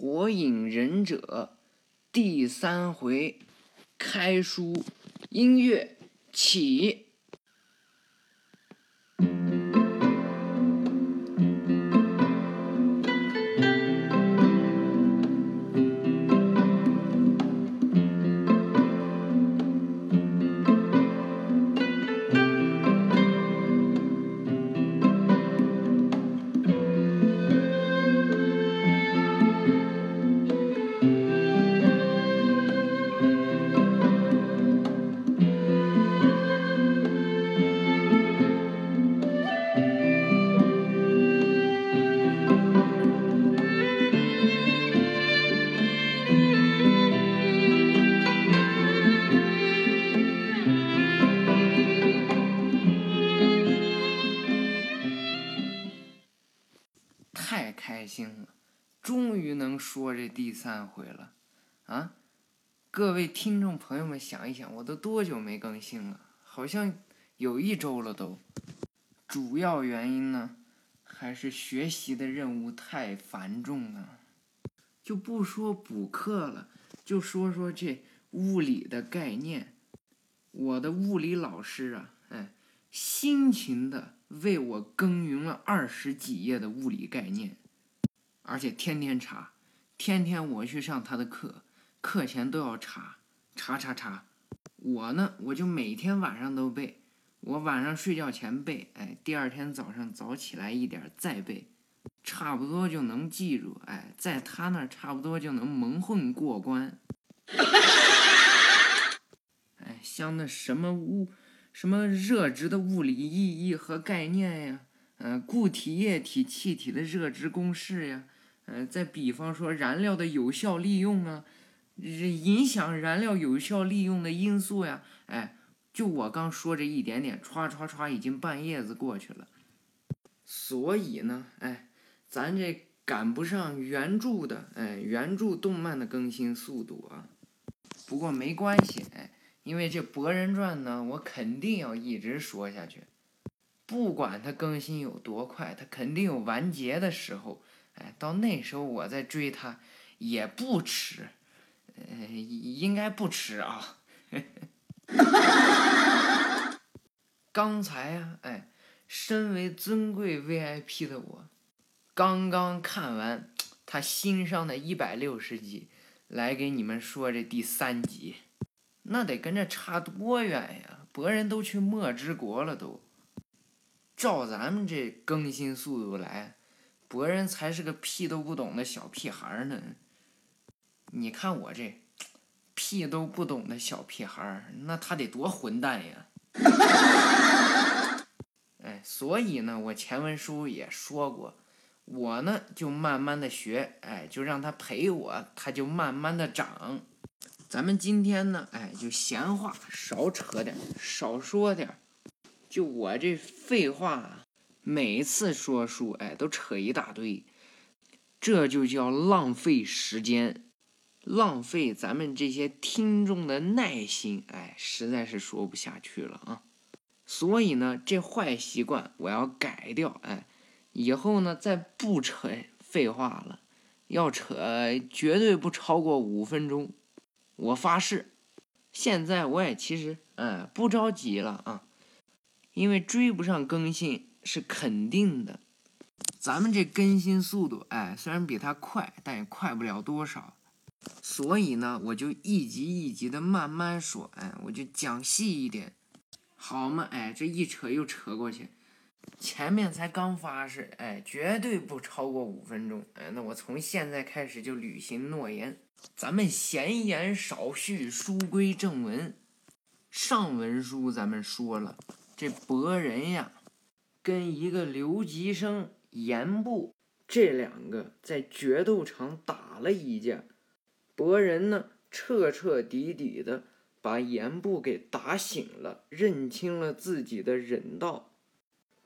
火影忍者第三回开书，音乐起。各位听众朋友们，想一想，我都多久没更新了？好像有一周了都。主要原因呢，还是学习的任务太繁重了。就不说补课了，就说说这物理的概念。我的物理老师啊，哎，辛勤的为我耕耘了二十几页的物理概念，而且天天查，天天我去上他的课，课前都要查，查查查。我呢，我就每天晚上都背，我晚上睡觉前背，哎，第二天早上早起来一点再背，差不多就能记住，哎，在他那儿差不多就能蒙混过关。哎，像那什么物，什么热值的物理意义和概念呀，嗯、固体、液体、气体的热值公式呀，嗯、再比方说燃料的有效利用啊，影响燃料有效利用的因素呀，哎，就我刚说这一点点，歘歘歘，已经半夜子过去了。所以呢，哎，咱这赶不上原著的，哎，原著动漫的更新速度啊。不过没关系，哎。因为这《博人传》呢，我肯定要一直说下去，不管它更新有多快，它肯定有完结的时候。哎，到那时候我再追它也不迟，呃，应该不迟啊。刚才呀、哎，身为尊贵 VIP 的我，刚刚看完他新上的一百六十集，来给你们说这第三集。那得跟这差多远呀！博人都去墨之国了都，照咱们这更新速度来，博人才是个屁都不懂的小屁孩呢。你看我这屁都不懂的小屁孩儿，那他得多混蛋呀！哎，所以呢，我前文书也说过，我呢就慢慢的学，哎，就让他陪我，他就慢慢的长。咱们今天呢，哎，就闲话少扯点，少说点。就我这废话，每次说书，哎，都扯一大堆，这就叫浪费时间，浪费咱们这些听众的耐心，哎，实在是说不下去了啊。所以呢，这坏习惯我要改掉，哎，以后呢再不扯废话了，要扯绝对不超过五分钟。我发誓，现在我也其实，嗯，不着急了啊，因为追不上更新是肯定的。咱们这更新速度，哎，虽然比他快，但也快不了多少。所以呢，我就一集一集的慢慢说，哎，我就讲细一点，好嘛？哎，这一扯又扯过去，前面才刚发誓，哎，绝对不超过五分钟，哎，那我从现在开始就履行诺言。咱们闲言少叙，书归正文。上文书咱们说了，这博人呀，跟一个留级生严部这两个在决斗场打了一架。博人呢，彻彻底底的把严部给打醒了，认清了自己的人道。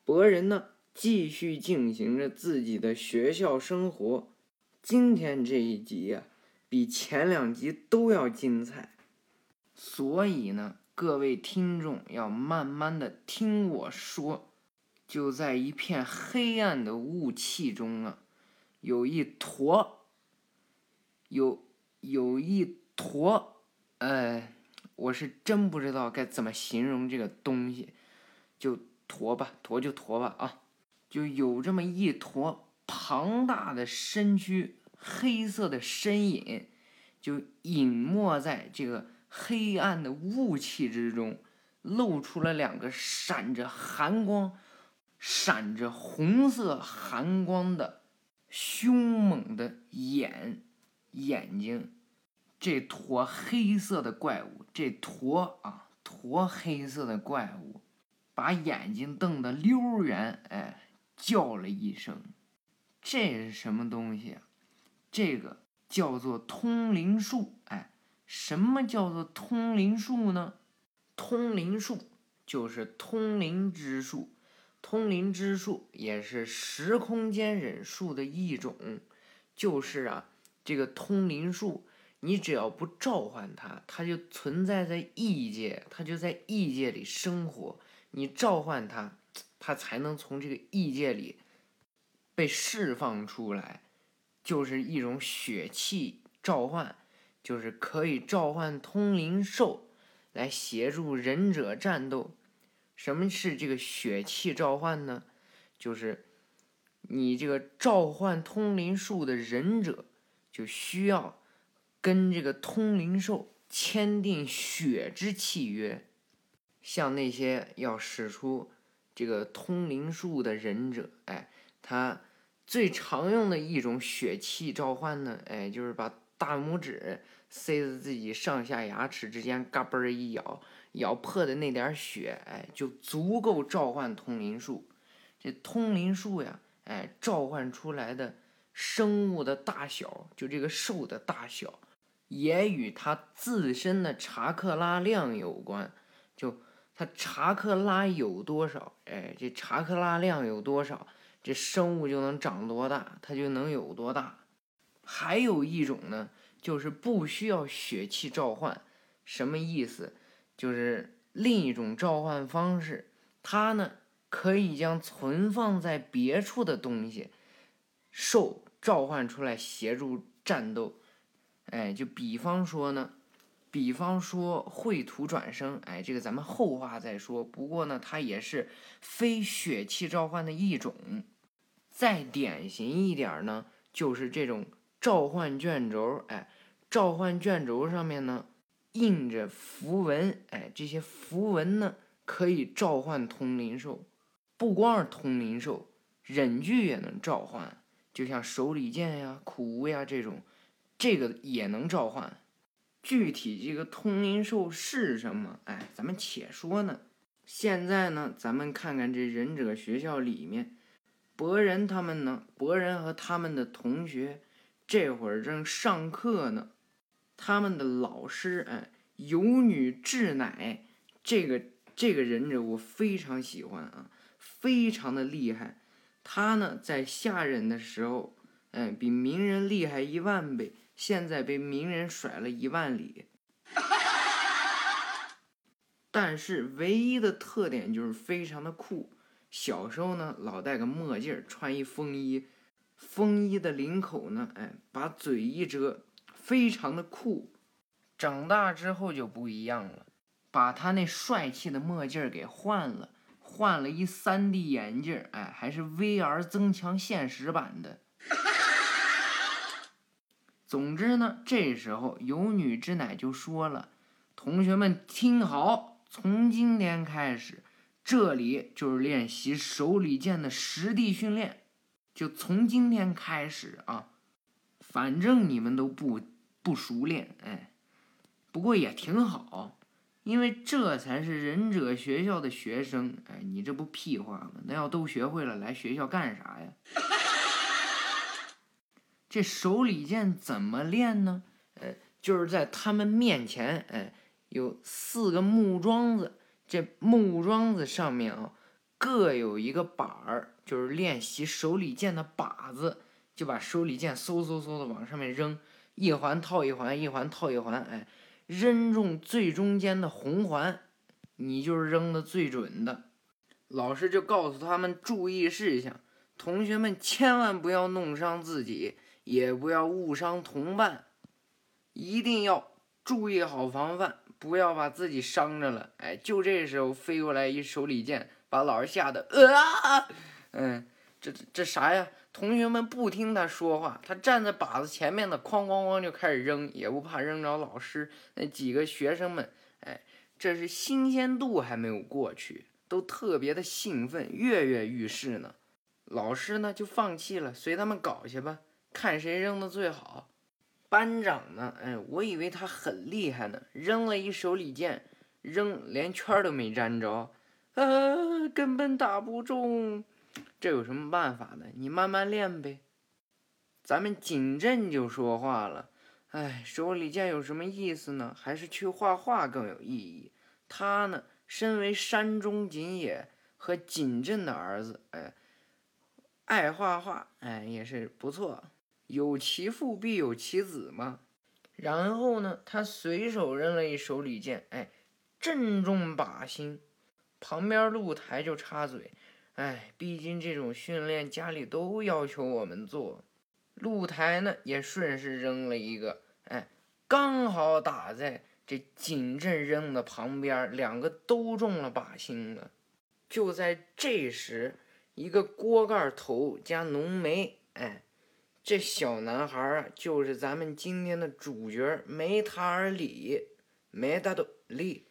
博人呢，继续进行着自己的学校生活。今天这一集呀、比前两集都要精彩，所以呢，各位听众要慢慢的听我说。就在一片黑暗的雾气中啊，有一坨有有一坨，呃，我是真不知道该怎么形容这个东西，就坨吧，坨就坨吧啊，就有这么一坨庞大的身躯，黑色的身影，就隐没在这个黑暗的雾气之中，露出了两个闪着寒光。闪着红色寒光的凶猛的眼眼睛，这坨黑色的怪物，这坨啊坨黑色的怪物，把眼睛瞪得溜圆，哎，叫了一声：“这是什么东西？”这个叫做通灵术，哎，什么叫做通灵术呢？通灵术就是通灵之术。通灵之术也是时空间忍术的一种，就是啊，这个通灵术，你只要不召唤它，它就存在在异界，它就在异界里生活。你召唤它，它才能从这个异界里被释放出来，就是一种血气召唤，就是可以召唤通灵兽来协助忍者战斗。什么是这个血气召唤呢？就是你这个召唤通灵术的忍者，就需要跟这个通灵兽签订血之契约。像那些要使出这个通灵术的忍者，哎，他最常用的一种血气召唤呢，哎，就是把大拇指塞在自己上下牙齿之间，嘎嘣儿一咬。咬破的那点血，哎，就足够召唤通灵术。这通灵术呀，哎，召唤出来的生物的大小，就这个兽的大小，也与它自身的查克拉量有关。就它查克拉有多少，哎，这查克拉量有多少，这生物就能长多大，它就能有多大。还有一种呢，就是不需要血气召唤，什么意思？就是另一种召唤方式，它呢可以将存放在别处的东西兽召唤出来协助战斗。哎，就比方说呢，比方说绘图转生，哎，这个咱们后话再说。不过呢，它也是非血气召唤的一种。再典型一点呢，就是这种召唤卷轴，哎，召唤卷轴上面呢。印着符文，哎，这些符文呢可以召唤通灵兽，不光是通灵兽，忍具也能召唤，就像手里剑呀、苦无呀这种，这个也能召唤。具体这个通灵兽是什么？哎，咱们且说呢。现在呢，咱们看看这忍者学校里面，博人他们呢，博人和他们的同学这会儿正上课呢。他们的老师，哎，有女智乃，这个这个忍者我非常喜欢啊，非常的厉害。他呢，在下忍的时候，哎，比鸣人厉害一万倍。现在被名人甩了一万里，但是唯一的特点就是非常的酷。小时候呢，老戴个墨镜，穿一风衣，风衣的领口呢，哎，把嘴一遮。非常的酷，长大之后就不一样了，把他那帅气的墨镜给换了，换了一 3D 眼镜，哎，还是 VR 增强现实版的。总之呢，这时候有女之奶就说了：“同学们听好，从今天开始，这里就是练习手里剑的实地训练，就从今天开始啊，反正你们都不。”不熟练，哎，不过也挺好，因为这才是忍者学校的学生，哎，你这不屁话吗？那要都学会了，来学校干啥呀？这手里剑怎么练呢？呃，就是在他们面前，哎，有四个木桩子，这木桩子上面啊，各有一个把儿，就是练习手里剑的靶子，就把手里剑嗖嗖嗖的往上面扔。一环套一环，一环套一环，哎，扔中最中间的红环，你就是扔的最准的。老师就告诉他们注意事项，同学们千万不要弄伤自己，也不要误伤同伴。一定要注意好防范，不要把自己伤着了。哎，就这时候飞过来一手里剑，把老师吓得啊！嗯，这这啥呀？同学们不听他说话，他站在靶子前面的，哐哐哐就开始扔，也不怕扔着老师。那几个学生们，哎，这是新鲜度还没有过去，都特别的兴奋，跃跃欲试呢。老师呢就放弃了，随他们搞去吧，看谁扔的最好。班长呢，哎，我以为他很厉害呢，扔了一手里剑，扔连圈都没沾着，啊，根本打不中。这有什么办法呢？你慢慢练呗。咱们景镇就说话了，哎，手里剑有什么意思呢？还是去画画更有意义。他呢，身为山中景野和景镇的儿子，哎，爱画画，哎，也是不错。有其父必有其子嘛。然后呢，他随手扔了一手里剑，哎，正中靶心。旁边露台就插嘴。哎，毕竟这种训练家里都要求我们做。露台呢也顺势扔了一个，哎，刚好打在这景镇扔的旁边，两个都中了靶心了。就在这时，一个锅盖头加浓眉，哎，这小男孩啊，就是咱们今天的主角梅塔尔里，梅达多里。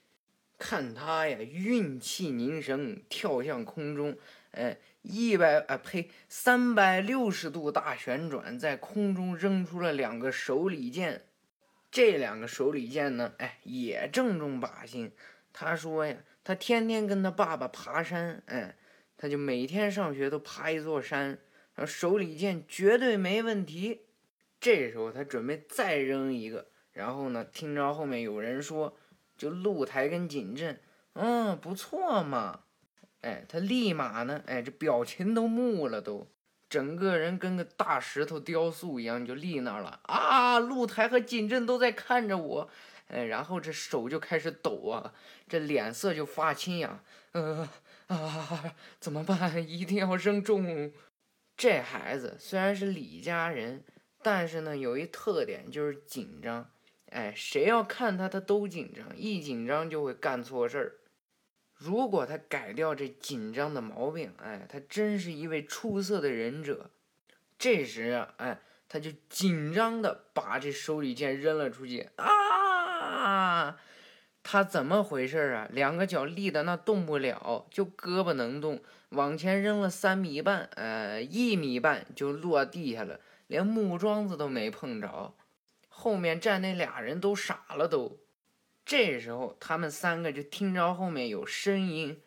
看他呀，运气凝神，跳向空中，哎，一百啊呸，三百六十度大旋转，在空中扔出了两个手里剑。这两个手里剑呢，哎，也正中靶心。他说呀，他天天跟他爸爸爬山，哎，他就每天上学都爬一座山，然后手里剑绝对没问题。这时候他准备再扔一个，然后呢，听着后面有人说。就露台跟锦镇，嗯，不错嘛，哎，他立马呢，哎，这表情都木了，都，整个人跟个大石头雕塑一样，就立那儿了啊！露台和锦镇都在看着我，哎，然后这手就开始抖啊，这脸色就发青呀，呃啊，怎么办？一定要扔中！这孩子虽然是李家人，但是呢，有一特点就是紧张。哎，谁要看他，他都紧张，一紧张就会干错事儿。如果他改掉这紧张的毛病，哎，他真是一位出色的忍者。这时啊，哎，他就紧张的把这手里剑扔了出去。啊！他怎么回事啊？两个脚立的那动不了，就胳膊能动，往前扔了三米半，呃，一米半就落地下了，连木桩子都没碰着。后面站那俩人都傻了，都。这时候他们三个就听着后面有声音：“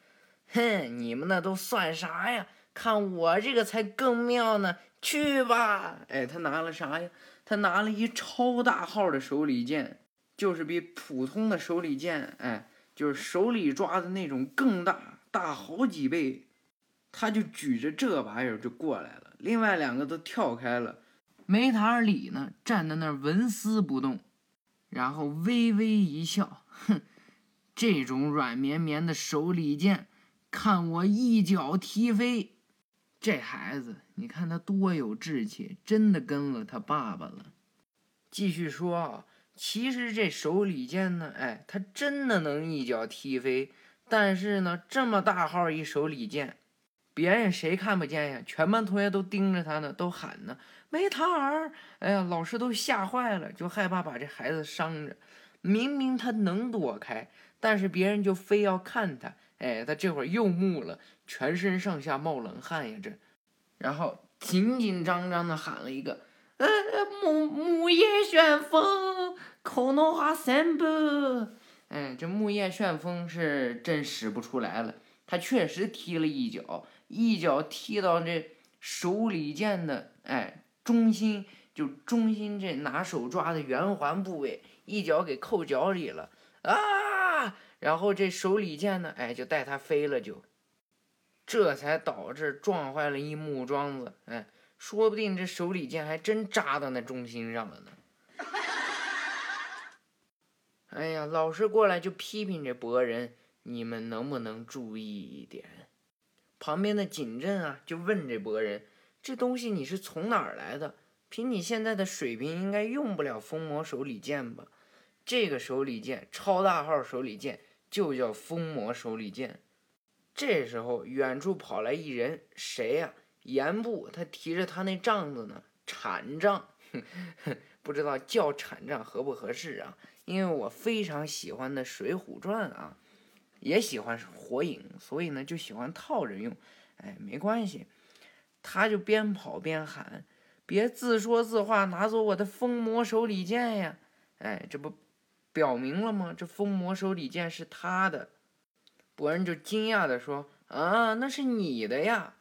哼，你们那都算啥呀？看我这个才更妙呢！去吧！”哎，他拿了啥呀？他拿了一超大号的手里剑，就是比普通的手里剑，哎，就是手里抓的那种更大，大好几倍。他就举着这玩意儿就过来了，另外两个都跳开了。梅塔尔里呢，站在那儿纹丝不动，然后微微一笑，哼，这种软绵绵的手里剑，看我一脚踢飞。这孩子，你看他多有志气，真的跟了他爸爸了。继续说啊，其实这手里剑呢，哎，他真的能一脚踢飞。但是呢，这么大号一手里剑，别人谁看不见呀？全班同学都盯着他呢，都喊呢。梅塔尔，哎呀，老师都吓坏了，就害怕把这孩子伤着。明明他能躲开，但是别人就非要看他。哎，他这会儿又木了，全身上下冒冷汗呀，这。然后紧紧张张的喊了一个：“呃，木木叶旋风，口诺华三步。”哎，这木叶旋风是真使不出来了，他确实踢了一脚，一脚踢到这手里剑的，哎。中心就中心这拿手抓的圆环部位，一脚给扣脚里了啊！然后这手里剑呢，哎，就带他飞了，就这才导致撞坏了一木桩子，哎，说不定这手里剑还真扎到那中心上了呢。哎呀，老师过来就批评这博人，你们能不能注意一点？旁边的景镇啊，就问这博人。这东西你是从哪儿来的？凭你现在的水平，应该用不了封魔手里剑吧？这个手里剑，超大号手里剑，就叫封魔手里剑。这时候，远处跑来一人，谁呀？严部，他提着他那杖子呢，铲杖，不知道叫铲杖合不合适啊？因为我非常喜欢的《水浒传》啊，也喜欢火影，所以呢就喜欢套着用。哎，没关系，他就边跑边喊：“别自说自话，拿走我的风魔手里剑呀！”哎，这不表明了吗？这风魔手里剑是他的。博人就惊讶的说：“啊，那是你的呀！”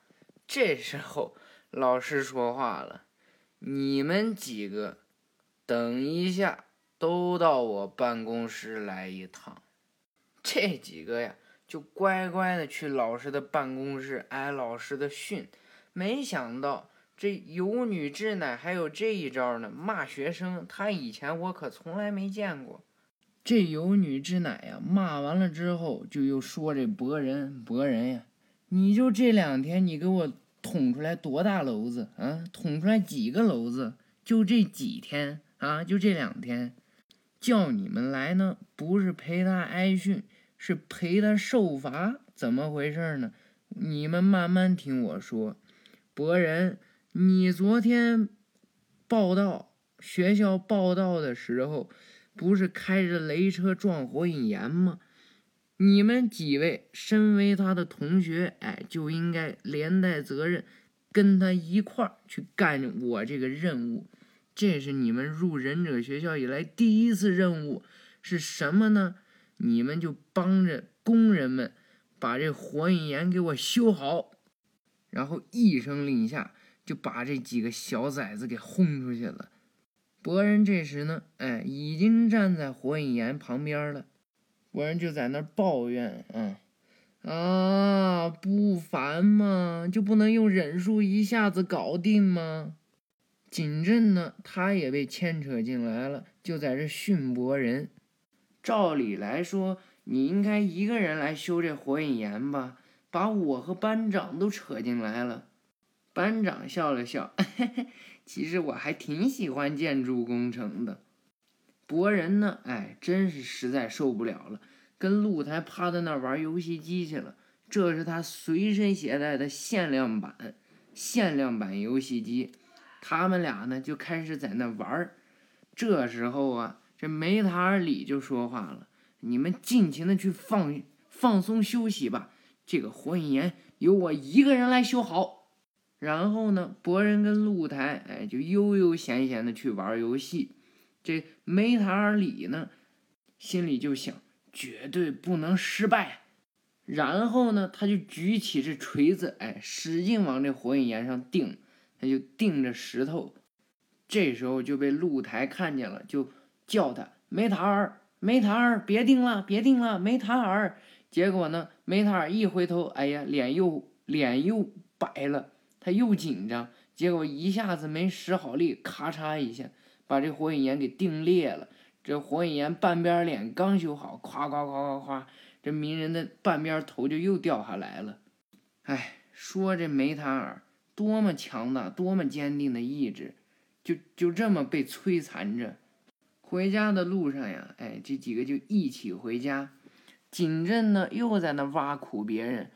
这时候老师说话了：“你们几个，等一下，都到我办公室来一趟。”这几个呀，就乖乖的去老师的办公室挨老师的训。没想到这有女之奶还有这一招呢，骂学生。他以前我可从来没见过。这有女之奶呀，骂完了之后，就又说这博人，博人呀，你就这两天，你给我捅出来多大篓子啊？捅出来几个篓子？就这几天啊？就这两天，叫你们来呢，不是陪他挨训，是陪他受罚，怎么回事呢？你们慢慢听我说，博人，你昨天报道学校报道的时候。不是开着雷车撞火影岩吗？你们几位身为他的同学，哎，就应该连带责任，跟他一块儿去干我这个任务。这是你们入忍者学校以来第一次任务，是什么呢？你们就帮着工人们把这火影岩给我修好。然后一声令下，就把这几个小崽子给轰出去了。博人这时呢，哎，已经站在火影岩旁边了。国人就在那抱怨：“嗯，啊，不烦吗？就不能用忍术一下子搞定吗？”景镇呢，他也被牵扯进来了，就在这训博人。照理来说，你应该一个人来修这火影岩吧？把我和班长都扯进来了。班长笑了笑。嘿 嘿其实我还挺喜欢建筑工程的，博人呢，哎，真是实在受不了了，跟露台趴在那儿玩游戏机去了。这是他随身携带的限量版，限量版游戏机。他们俩呢就开始在那玩儿。这时候啊，这梅塔尔里就说话了：“你们尽情的去放放松休息吧，这个火影岩由我一个人来修好。”然后呢，博人跟露台，哎，就悠悠闲闲的去玩游戏。这梅塔尔里呢，心里就想，绝对不能失败。然后呢，他就举起这锤子，哎，使劲往这火影岩上钉，他就钉着石头。这时候就被露台看见了，就叫他梅塔尔，梅塔尔，别钉了，别钉了，梅塔尔。结果呢，梅塔尔一回头，哎呀，脸又脸又白了。他又紧张，结果一下子没使好力，咔嚓一下把这火影岩给定裂了。这火影岩半边脸刚修好，咵咵咵咵咵，这鸣人的半边头就又掉下来了。哎，说这梅塔尔多么强大，多么坚定的意志，就就这么被摧残着。回家的路上呀，哎，这几个就一起回家。景镇呢，又在那挖苦别人。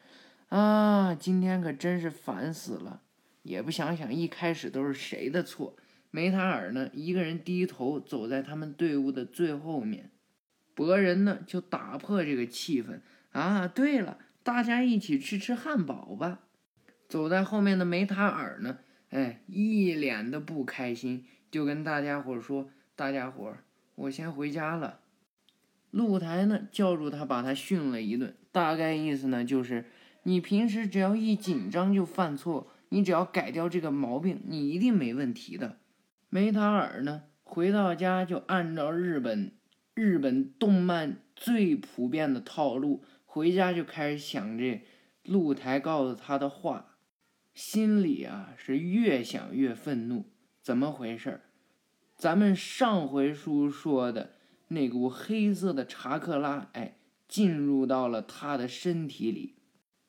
啊，今天可真是烦死了！也不想想一开始都是谁的错。梅塔尔呢，一个人低头走在他们队伍的最后面。博人呢，就打破这个气氛。啊，对了，大家一起去吃汉堡吧。走在后面的梅塔尔呢，哎，一脸的不开心，就跟大家伙说：“大家伙，我先回家了。”露台呢，叫住他，把他训了一顿，大概意思呢，就是。你平时只要一紧张就犯错，你只要改掉这个毛病，你一定没问题的。梅塔尔呢，回到家就按照日本日本动漫最普遍的套路，回家就开始想这露台告诉他的话，心里啊是越想越愤怒。怎么回事？咱们上回书说的那股黑色的查克拉，哎，进入到了他的身体里。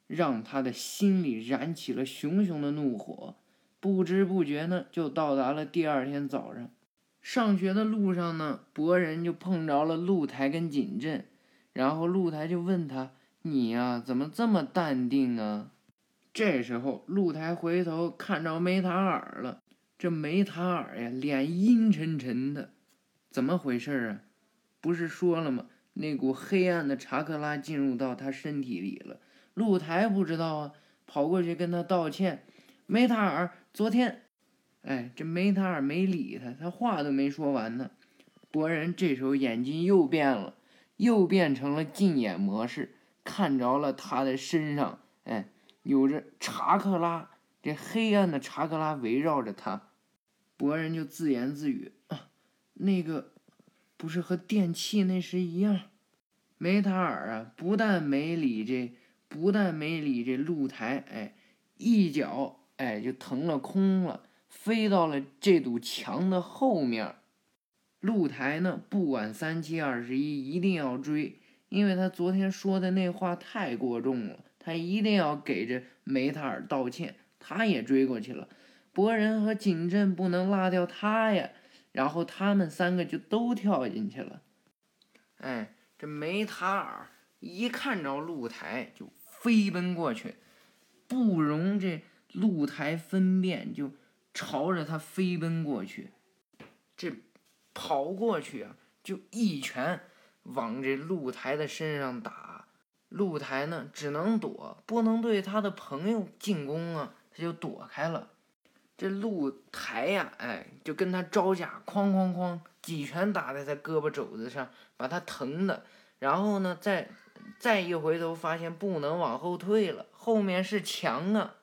让他的心里燃起了熊熊的怒火，不知不觉呢，就到达了第二天早上。上学的路上呢，博人就碰着了露台跟景镇，然后露台就问他：“你呀，怎么这么淡定啊？”这时候，露台回头看着梅塔尔了。这梅塔尔呀，脸阴沉沉的，怎么回事啊？不是说了吗？那股黑暗的查克拉进入到他身体里了。露台不知道啊，跑过去跟他道歉。梅塔尔，昨天，哎，这梅塔尔没理他，他话都没说完呢。博人这时候眼睛又变了，又变成了近眼模式，看着了他的身上，哎，有着查克拉，这黑暗的查克拉围绕着他。博人就自言自语：“啊，那个，不是和电器那时一样？”梅塔尔啊，不但没理这，不但没理这露台，哎，一脚哎就腾了空了，飞到了这堵墙的后面。露台呢，不管三七二十一，一定要追，因为他昨天说的那话太过重了，他一定要给这梅塔尔道歉。他也追过去了。博人和景镇不能落掉他呀，然后他们三个就都跳进去了。哎，这梅塔尔一看着露台就飞奔过去，不容这露台分辨，就朝着他飞奔过去。这跑过去啊，就一拳往这露台的身上打。露台呢，只能躲，不能对他的朋友进攻啊，他就躲开了。这露台呀，哎，就跟他招架，哐哐哐，几拳打在他胳膊肘子上，把他疼的。然后呢，再再一回头，发现不能往后退了，后面是墙啊。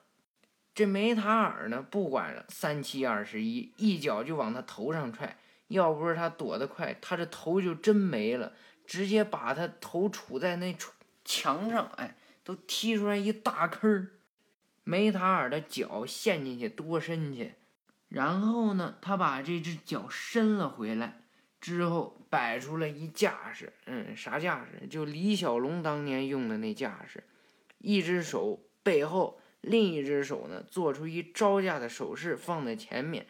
这梅塔尔呢，不管三七二十一，一脚就往他头上踹。要不是他躲得快，他这头就真没了，直接把他头杵在那墙上，哎，都踢出来一大坑儿。梅塔尔的脚陷进去多深去？然后呢，他把这只脚伸了回来，之后摆出了一架势，嗯，啥架势？就李小龙当年用的那架势，一只手背后，另一只手呢，做出一招架的手势，放在前面，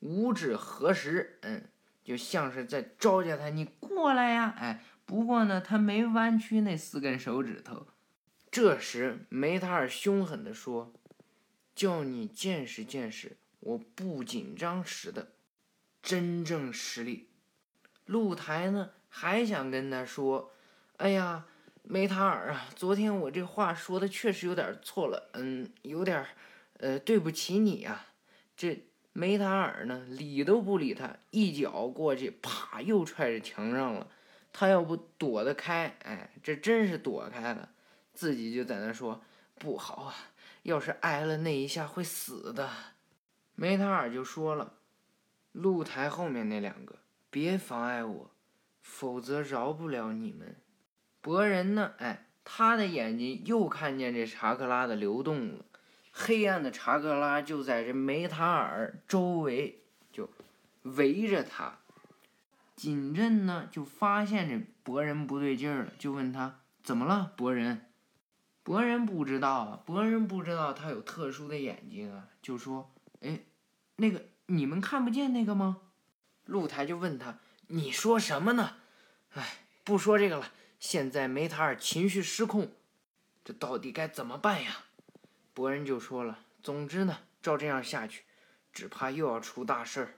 五指合十，嗯，就像是在招架他，你过来呀，哎，不过呢，他没弯曲那四根手指头。这时，梅塔尔凶狠地说：“叫你见识见识我不紧张时的真正实力。”露台呢，还想跟他说：“哎呀，梅塔尔啊，昨天我这话说的确实有点错了，嗯，有点，呃，对不起你啊。”这梅塔尔呢，理都不理他，一脚过去，啪，又踹着墙上了。他要不躲得开，哎，这真是躲开了。自己就在那说不好啊，要是挨了那一下会死的。梅塔尔就说了：“露台后面那两个，别妨碍我，否则饶不了你们。”博人呢？哎，他的眼睛又看见这查克拉的流动了，黑暗的查克拉就在这梅塔尔周围就围着他。景镇呢就发现这博人不对劲儿了，就问他怎么了，博人。博人不知道啊，博人不知道他有特殊的眼睛啊，就说：“哎，那个你们看不见那个吗？”露台就问他：“你说什么呢？”哎，不说这个了。现在梅塔尔情绪失控，这到底该怎么办呀？博人就说了：“总之呢，照这样下去，只怕又要出大事儿。”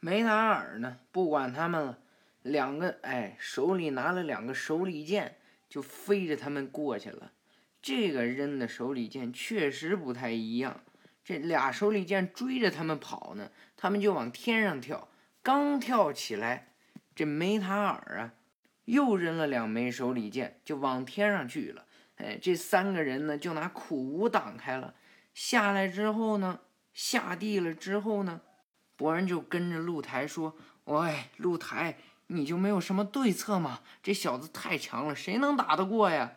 梅塔尔呢，不管他们了，两个哎，手里拿了两个手里剑，就飞着他们过去了。这个扔的手里剑确实不太一样，这俩手里剑追着他们跑呢，他们就往天上跳。刚跳起来，这梅塔尔啊，又扔了两枚手里剑，就往天上去了。哎，这三个人呢，就拿苦无挡开了。下来之后呢，下地了之后呢，博人就跟着露台说：“喂，露台，你就没有什么对策吗？这小子太强了，谁能打得过呀？”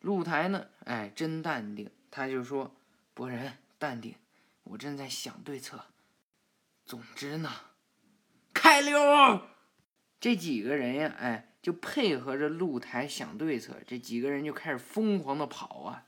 露台呢？哎，真淡定。他就说：“博人，淡定，我正在想对策。总之呢，开溜！”这几个人呀，哎，就配合着露台想对策。这几个人就开始疯狂的跑啊。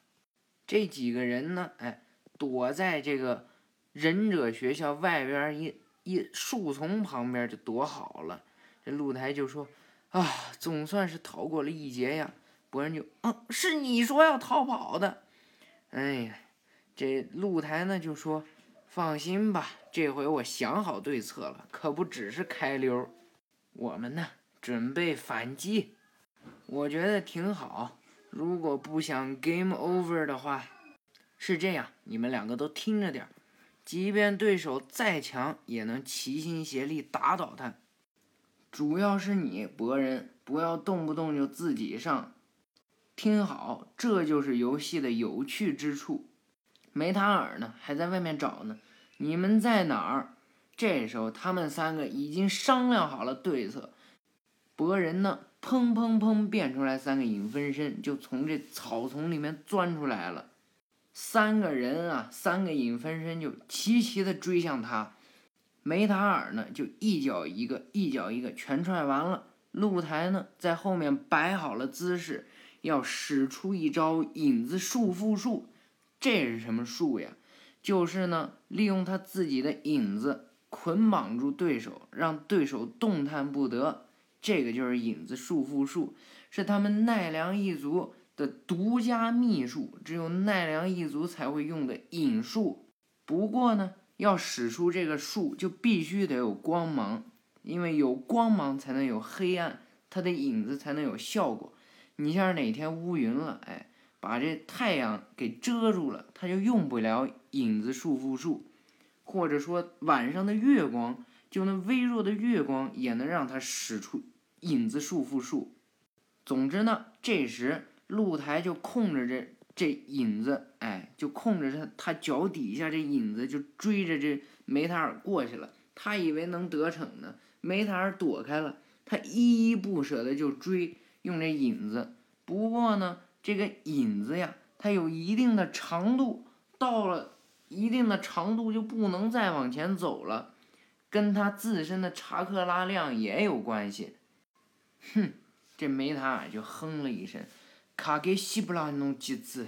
这几个人呢，哎，躲在这个忍者学校外边一一树丛旁边就躲好了。这露台就说：“啊，总算是逃过了一劫呀。”博人就：“啊，是你说要逃跑的。”哎呀，这露台呢就说：“放心吧，这回我想好对策了，可不只是开溜。我们呢，准备反击。我觉得挺好。如果不想 game over 的话，是这样，你们两个都听着点儿。即便对手再强，也能齐心协力打倒他。主要是你博人，不要动不动就自己上。”听好，这就是游戏的有趣之处。梅塔尔呢，还在外面找呢。你们在哪儿？这时候，他们三个已经商量好了对策。博人呢，砰砰砰变出来三个影分身，就从这草丛里面钻出来了。三个人啊，三个影分身就齐齐的追向他。梅塔尔呢，就一脚一个，一脚一个，全踹完了。露台呢，在后面摆好了姿势。要使出一招影子束缚术，这是什么术呀？就是呢，利用他自己的影子捆绑住对手，让对手动弹不得。这个就是影子束缚术，是他们奈良一族的独家秘术，只有奈良一族才会用的影术。不过呢，要使出这个术，就必须得有光芒，因为有光芒才能有黑暗，它的影子才能有效果。你像是哪天乌云了，哎，把这太阳给遮住了，它就用不了影子束缚术，或者说晚上的月光，就那微弱的月光也能让它使出影子束缚术。总之呢，这时露台就控制着这影子，哎，就控制着他脚底下这影子就追着这梅塔尔过去了。他以为能得逞呢，梅塔尔躲开了，他依依不舍的就追。用这引子，不过呢，这个引子呀，它有一定的长度，到了一定的长度就不能再往前走了，跟他自身的查克拉量也有关系。哼，这梅塔就哼了一声，卡给西布拉弄几次，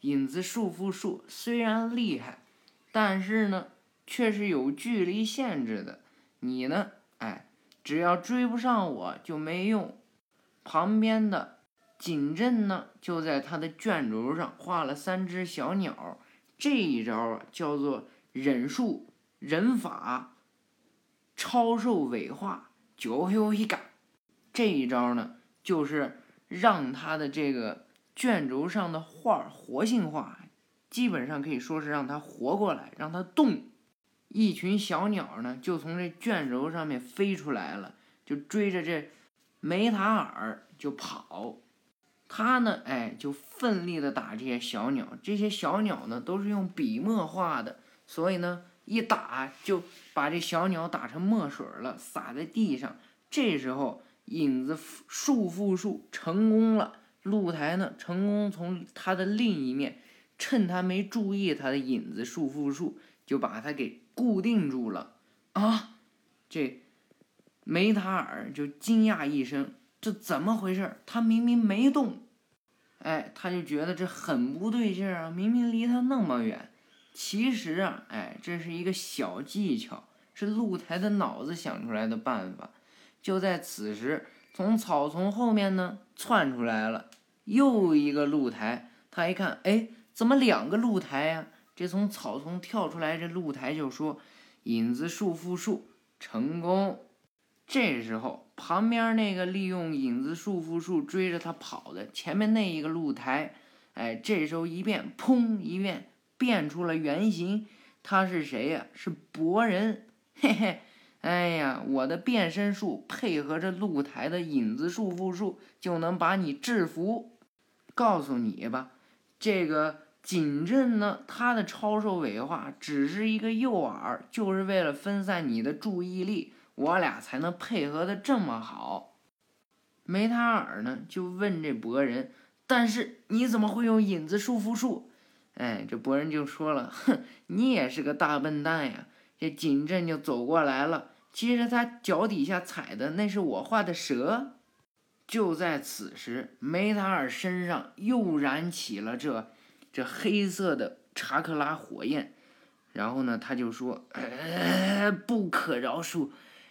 影子束缚术虽然厉害，但是呢，却是有距离限制的。你呢，哎，只要追不上我就没用。旁边的锦镇呢，就在他的卷轴上画了三只小鸟。这一招啊，叫做忍术忍法超兽尾化九黑一嘎。这一招呢，就是让他的这个卷轴上的画活性化，基本上可以说是让它活过来，让它动。一群小鸟呢，就从这卷轴上面飞出来了，就追着这。梅塔尔就跑，他呢，哎，就奋力的打这些小鸟。这些小鸟呢，都是用笔墨画的，所以呢，一打就把这小鸟打成墨水了，洒在地上。这时候，影子束缚术成功了。露台呢，成功从他的另一面，趁他没注意他的影子束缚术，就把他给固定住了。啊，这。梅塔尔就惊讶一声：“这怎么回事？他明明没动。”哎，他就觉得这很不对劲儿啊！明明离他那么远。其实啊，哎，这是一个小技巧，是露台的脑子想出来的办法。就在此时，从草丛后面呢窜出来了又一个露台。他一看，哎，怎么两个露台呀？这从草丛跳出来这露台就说：“影子束缚术成功。”这时候，旁边那个利用影子束缚术追着他跑的前面那一个露台，哎，这时候一变，砰一变，变出了原形。他是谁呀？是博人。嘿嘿，哎呀，我的变身术配合着露台的影子束缚术，就能把你制服。告诉你吧，这个锦镇呢，他的超兽尾化只是一个诱饵，就是为了分散你的注意力。我俩才能配合的这么好。梅塔尔呢，就问这博人：“但是你怎么会用影子束缚术？”哎，这博人就说了：“哼，你也是个大笨蛋呀！”这锦镇就走过来了，其实他脚底下踩的那是我画的蛇。就在此时，梅塔尔身上又燃起了这这黑色的查克拉火焰。然后呢，他就说：“呃，不可饶恕！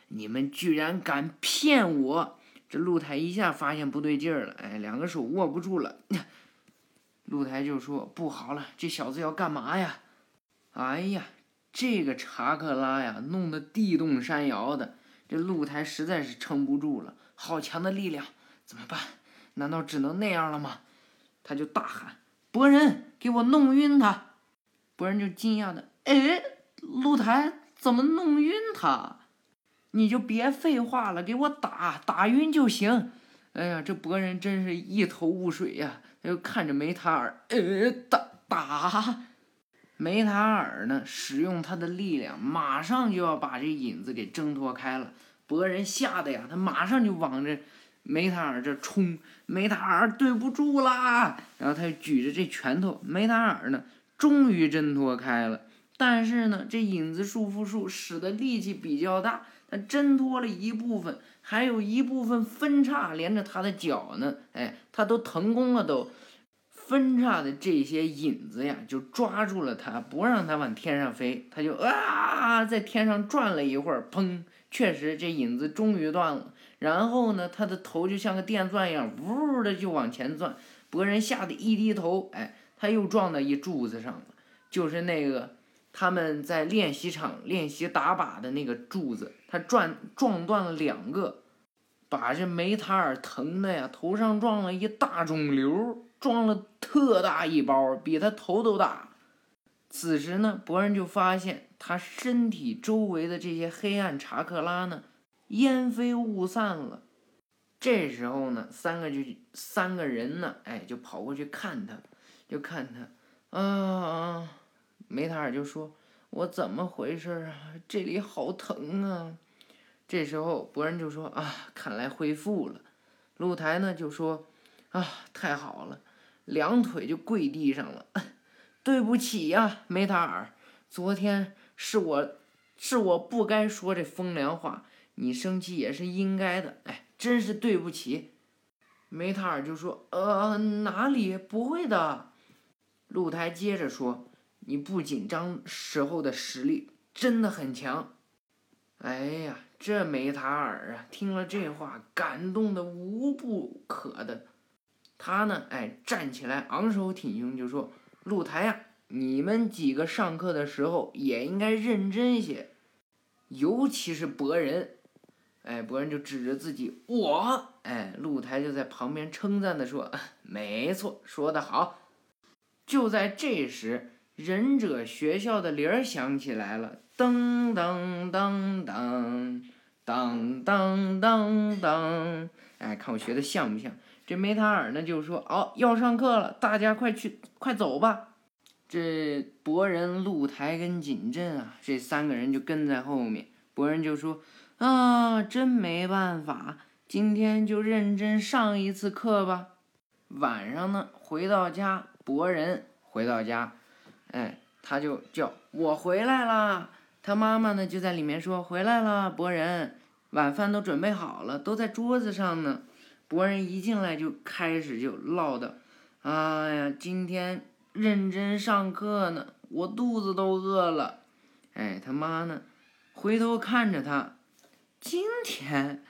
你们居然敢骗我！”这露台一下发现不对劲儿了，哎，两个手握不住了。露台就说：“不好了，这小子要干嘛呀？”哎呀，这个查克拉呀，弄得地动山摇的，这露台实在是撑不住了。好强的力量，怎么办？难道只能那样了吗？他就大喊：“博人，给我弄晕他！”博人就惊讶的：“哎，露台怎么弄晕他？你就别废话了，给我打打晕就行。”哎呀，这博人真是一头雾水呀！他就看着梅塔尔，呃，打打。梅塔尔呢，使用他的力量，马上就要把这影子给挣脱开了。博人吓得呀，他马上就往这梅塔尔这冲。梅塔尔对不住啦，然后他就举着这拳头。梅塔尔呢，终于挣脱开了。但是呢，这影子束缚术使得力气比较大，他挣脱了一部分，还有一部分分叉连着他的脚呢。哎，他都腾空了都。分叉的这些影子呀，就抓住了他，不让他往天上飞。他就啊，在天上转了一会儿，砰，确实这影子终于断了。然后呢，他的头就像个电钻一样，呜的就往前钻。博人吓得一低头，哎，他又撞到一柱子上了，就是那个他们在练习场练习打靶的那个柱子，他转撞断了两个，把这梅塔尔疼的呀，头上撞了一大肿瘤。装了特大一包，比他头都大。此时呢，博人就发现他身体周围的这些黑暗查克拉呢，烟飞雾散了。这时候呢，三个就三个人呢，哎，就跑过去看他，就看他，啊，梅塔尔就说：“我怎么回事啊？这里好疼啊！”这时候博人就说：“啊，看来恢复了。”露台呢就说：“啊，太好了。”两腿就跪地上了，对不起呀，梅塔尔，昨天是我，是我不该说这风凉话，你生气也是应该的，哎，真是对不起。梅塔尔就说：“呃，哪里不会的。”露台接着说：“你不紧张时候的实力真的很强。”哎呀，这梅塔尔啊，听了这话，感动的无不可的。他呢，哎，站起来，昂首挺胸，就说：“露台呀，你们几个上课的时候也应该认真些，尤其是博人。”哎，博人就指着自己，我，哎，露台就在旁边称赞的说：“没错，说得好。”就在这时，忍者学校的铃儿响起来了，噔噔噔噔，噔噔噔噔，哎，看我学的像不像？这梅塔尔呢就说：“哦，要上课了，大家快去，快走吧。”这博人、露台跟锦镇啊，这三个人就跟在后面。博人就说：“啊，真没办法，今天就认真上一次课吧。”晚上呢，回到家，博人回到家，哎，他就叫我回来啦。他妈妈呢就在里面说：“回来了，博人，晚饭都准备好了，都在桌子上呢。”博人一进来就开始就唠叨：“哎呀，今天认真上课呢，我肚子都饿了。”哎，他妈呢，回头看着他，今天，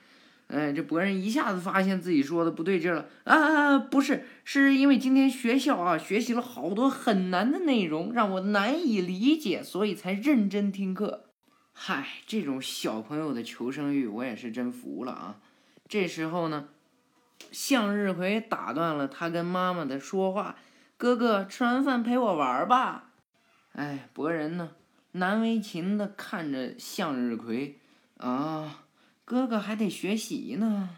哎，这博人一下子发现自己说的不对劲了。啊，不是，是因为今天学校啊学习了好多很难的内容，让我难以理解，所以才认真听课。嗨，这种小朋友的求生欲，我也是真服了啊。这时候呢。向日葵打断了他跟妈妈的说话：“哥哥，吃完饭陪我玩吧。”哎，博人呢，难为情的看着向日葵：“啊，哥哥还得学习呢。”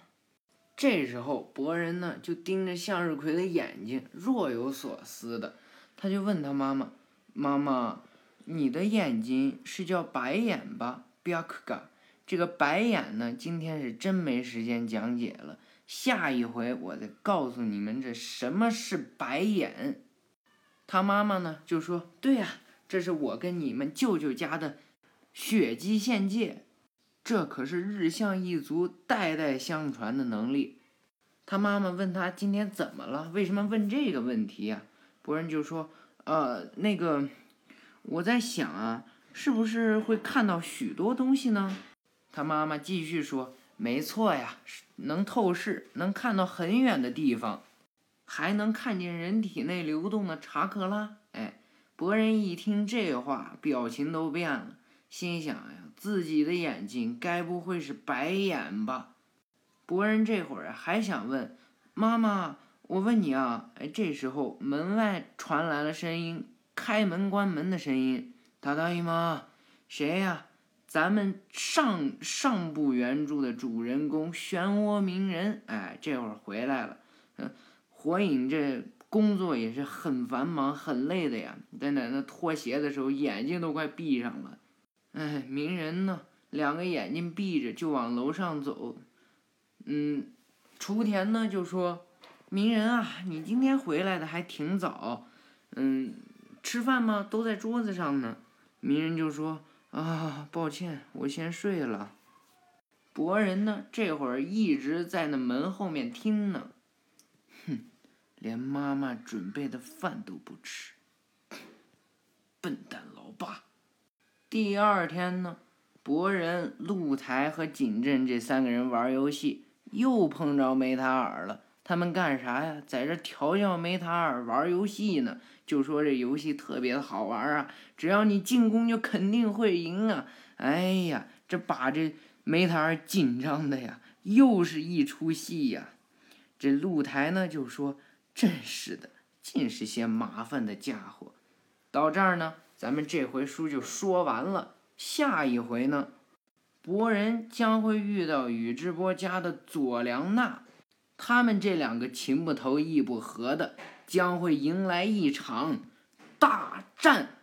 这时候，博人呢就盯着向日葵的眼睛，若有所思的，他就问他妈妈：“妈妈，你的眼睛是叫白眼吧？”比克嘎，这个白眼呢，今天是真没时间讲解了。下一回我再告诉你们这什么是白眼。他妈妈呢就说：“对呀，这是我跟你们舅舅家的血姬献界，这可是日向一族代代相传的能力。”他妈妈问他今天怎么了？为什么问这个问题呀？博人就说：“呃，那个，我在想啊，是不是会看到许多东西呢？他妈妈继续说：“没错呀，能透视，能看到很远的地方，还能看见人体内流动的查克拉。”哎，博人一听这话，表情都变了，心想呀，自己的眼睛该不会是白眼吧？博人这会儿还想问妈妈：“我问你啊。”哎，这时候门外传来了声音。开门关门的声音，大大姨妈，谁呀？咱们上上部原著的主人公漩涡鸣人，哎，这会儿回来了。嗯，火影这工作也是很繁忙、很累的呀，在那那脱鞋的时候，眼睛都快闭上了。哎，鸣人呢，两个眼睛闭着就往楼上走。嗯，雏田呢就说：“鸣人啊，你今天回来的还挺早。”嗯。吃饭吗？都在桌子上呢。鸣人就说：“啊，抱歉，我先睡了。”博人呢，这会儿一直在那门后面听呢。哼，连妈妈准备的饭都不吃，笨蛋老爸。第二天呢，博人、露台和景镇这三个人玩游戏，又碰着梅塔尔了。他们干啥呀？在这调教梅塔尔玩游戏呢。就说这游戏特别的好玩啊，只要你进攻就肯定会赢啊！哎呀，这把这梅塔尔紧张的呀，又是一出戏呀。这露台呢就说：“真是的，尽是些麻烦的家伙。”到这儿呢，咱们这回书就说完了。下一回呢，博人将会遇到宇智波家的佐良娜，他们这两个情不投意不合的。将会迎来一场大战。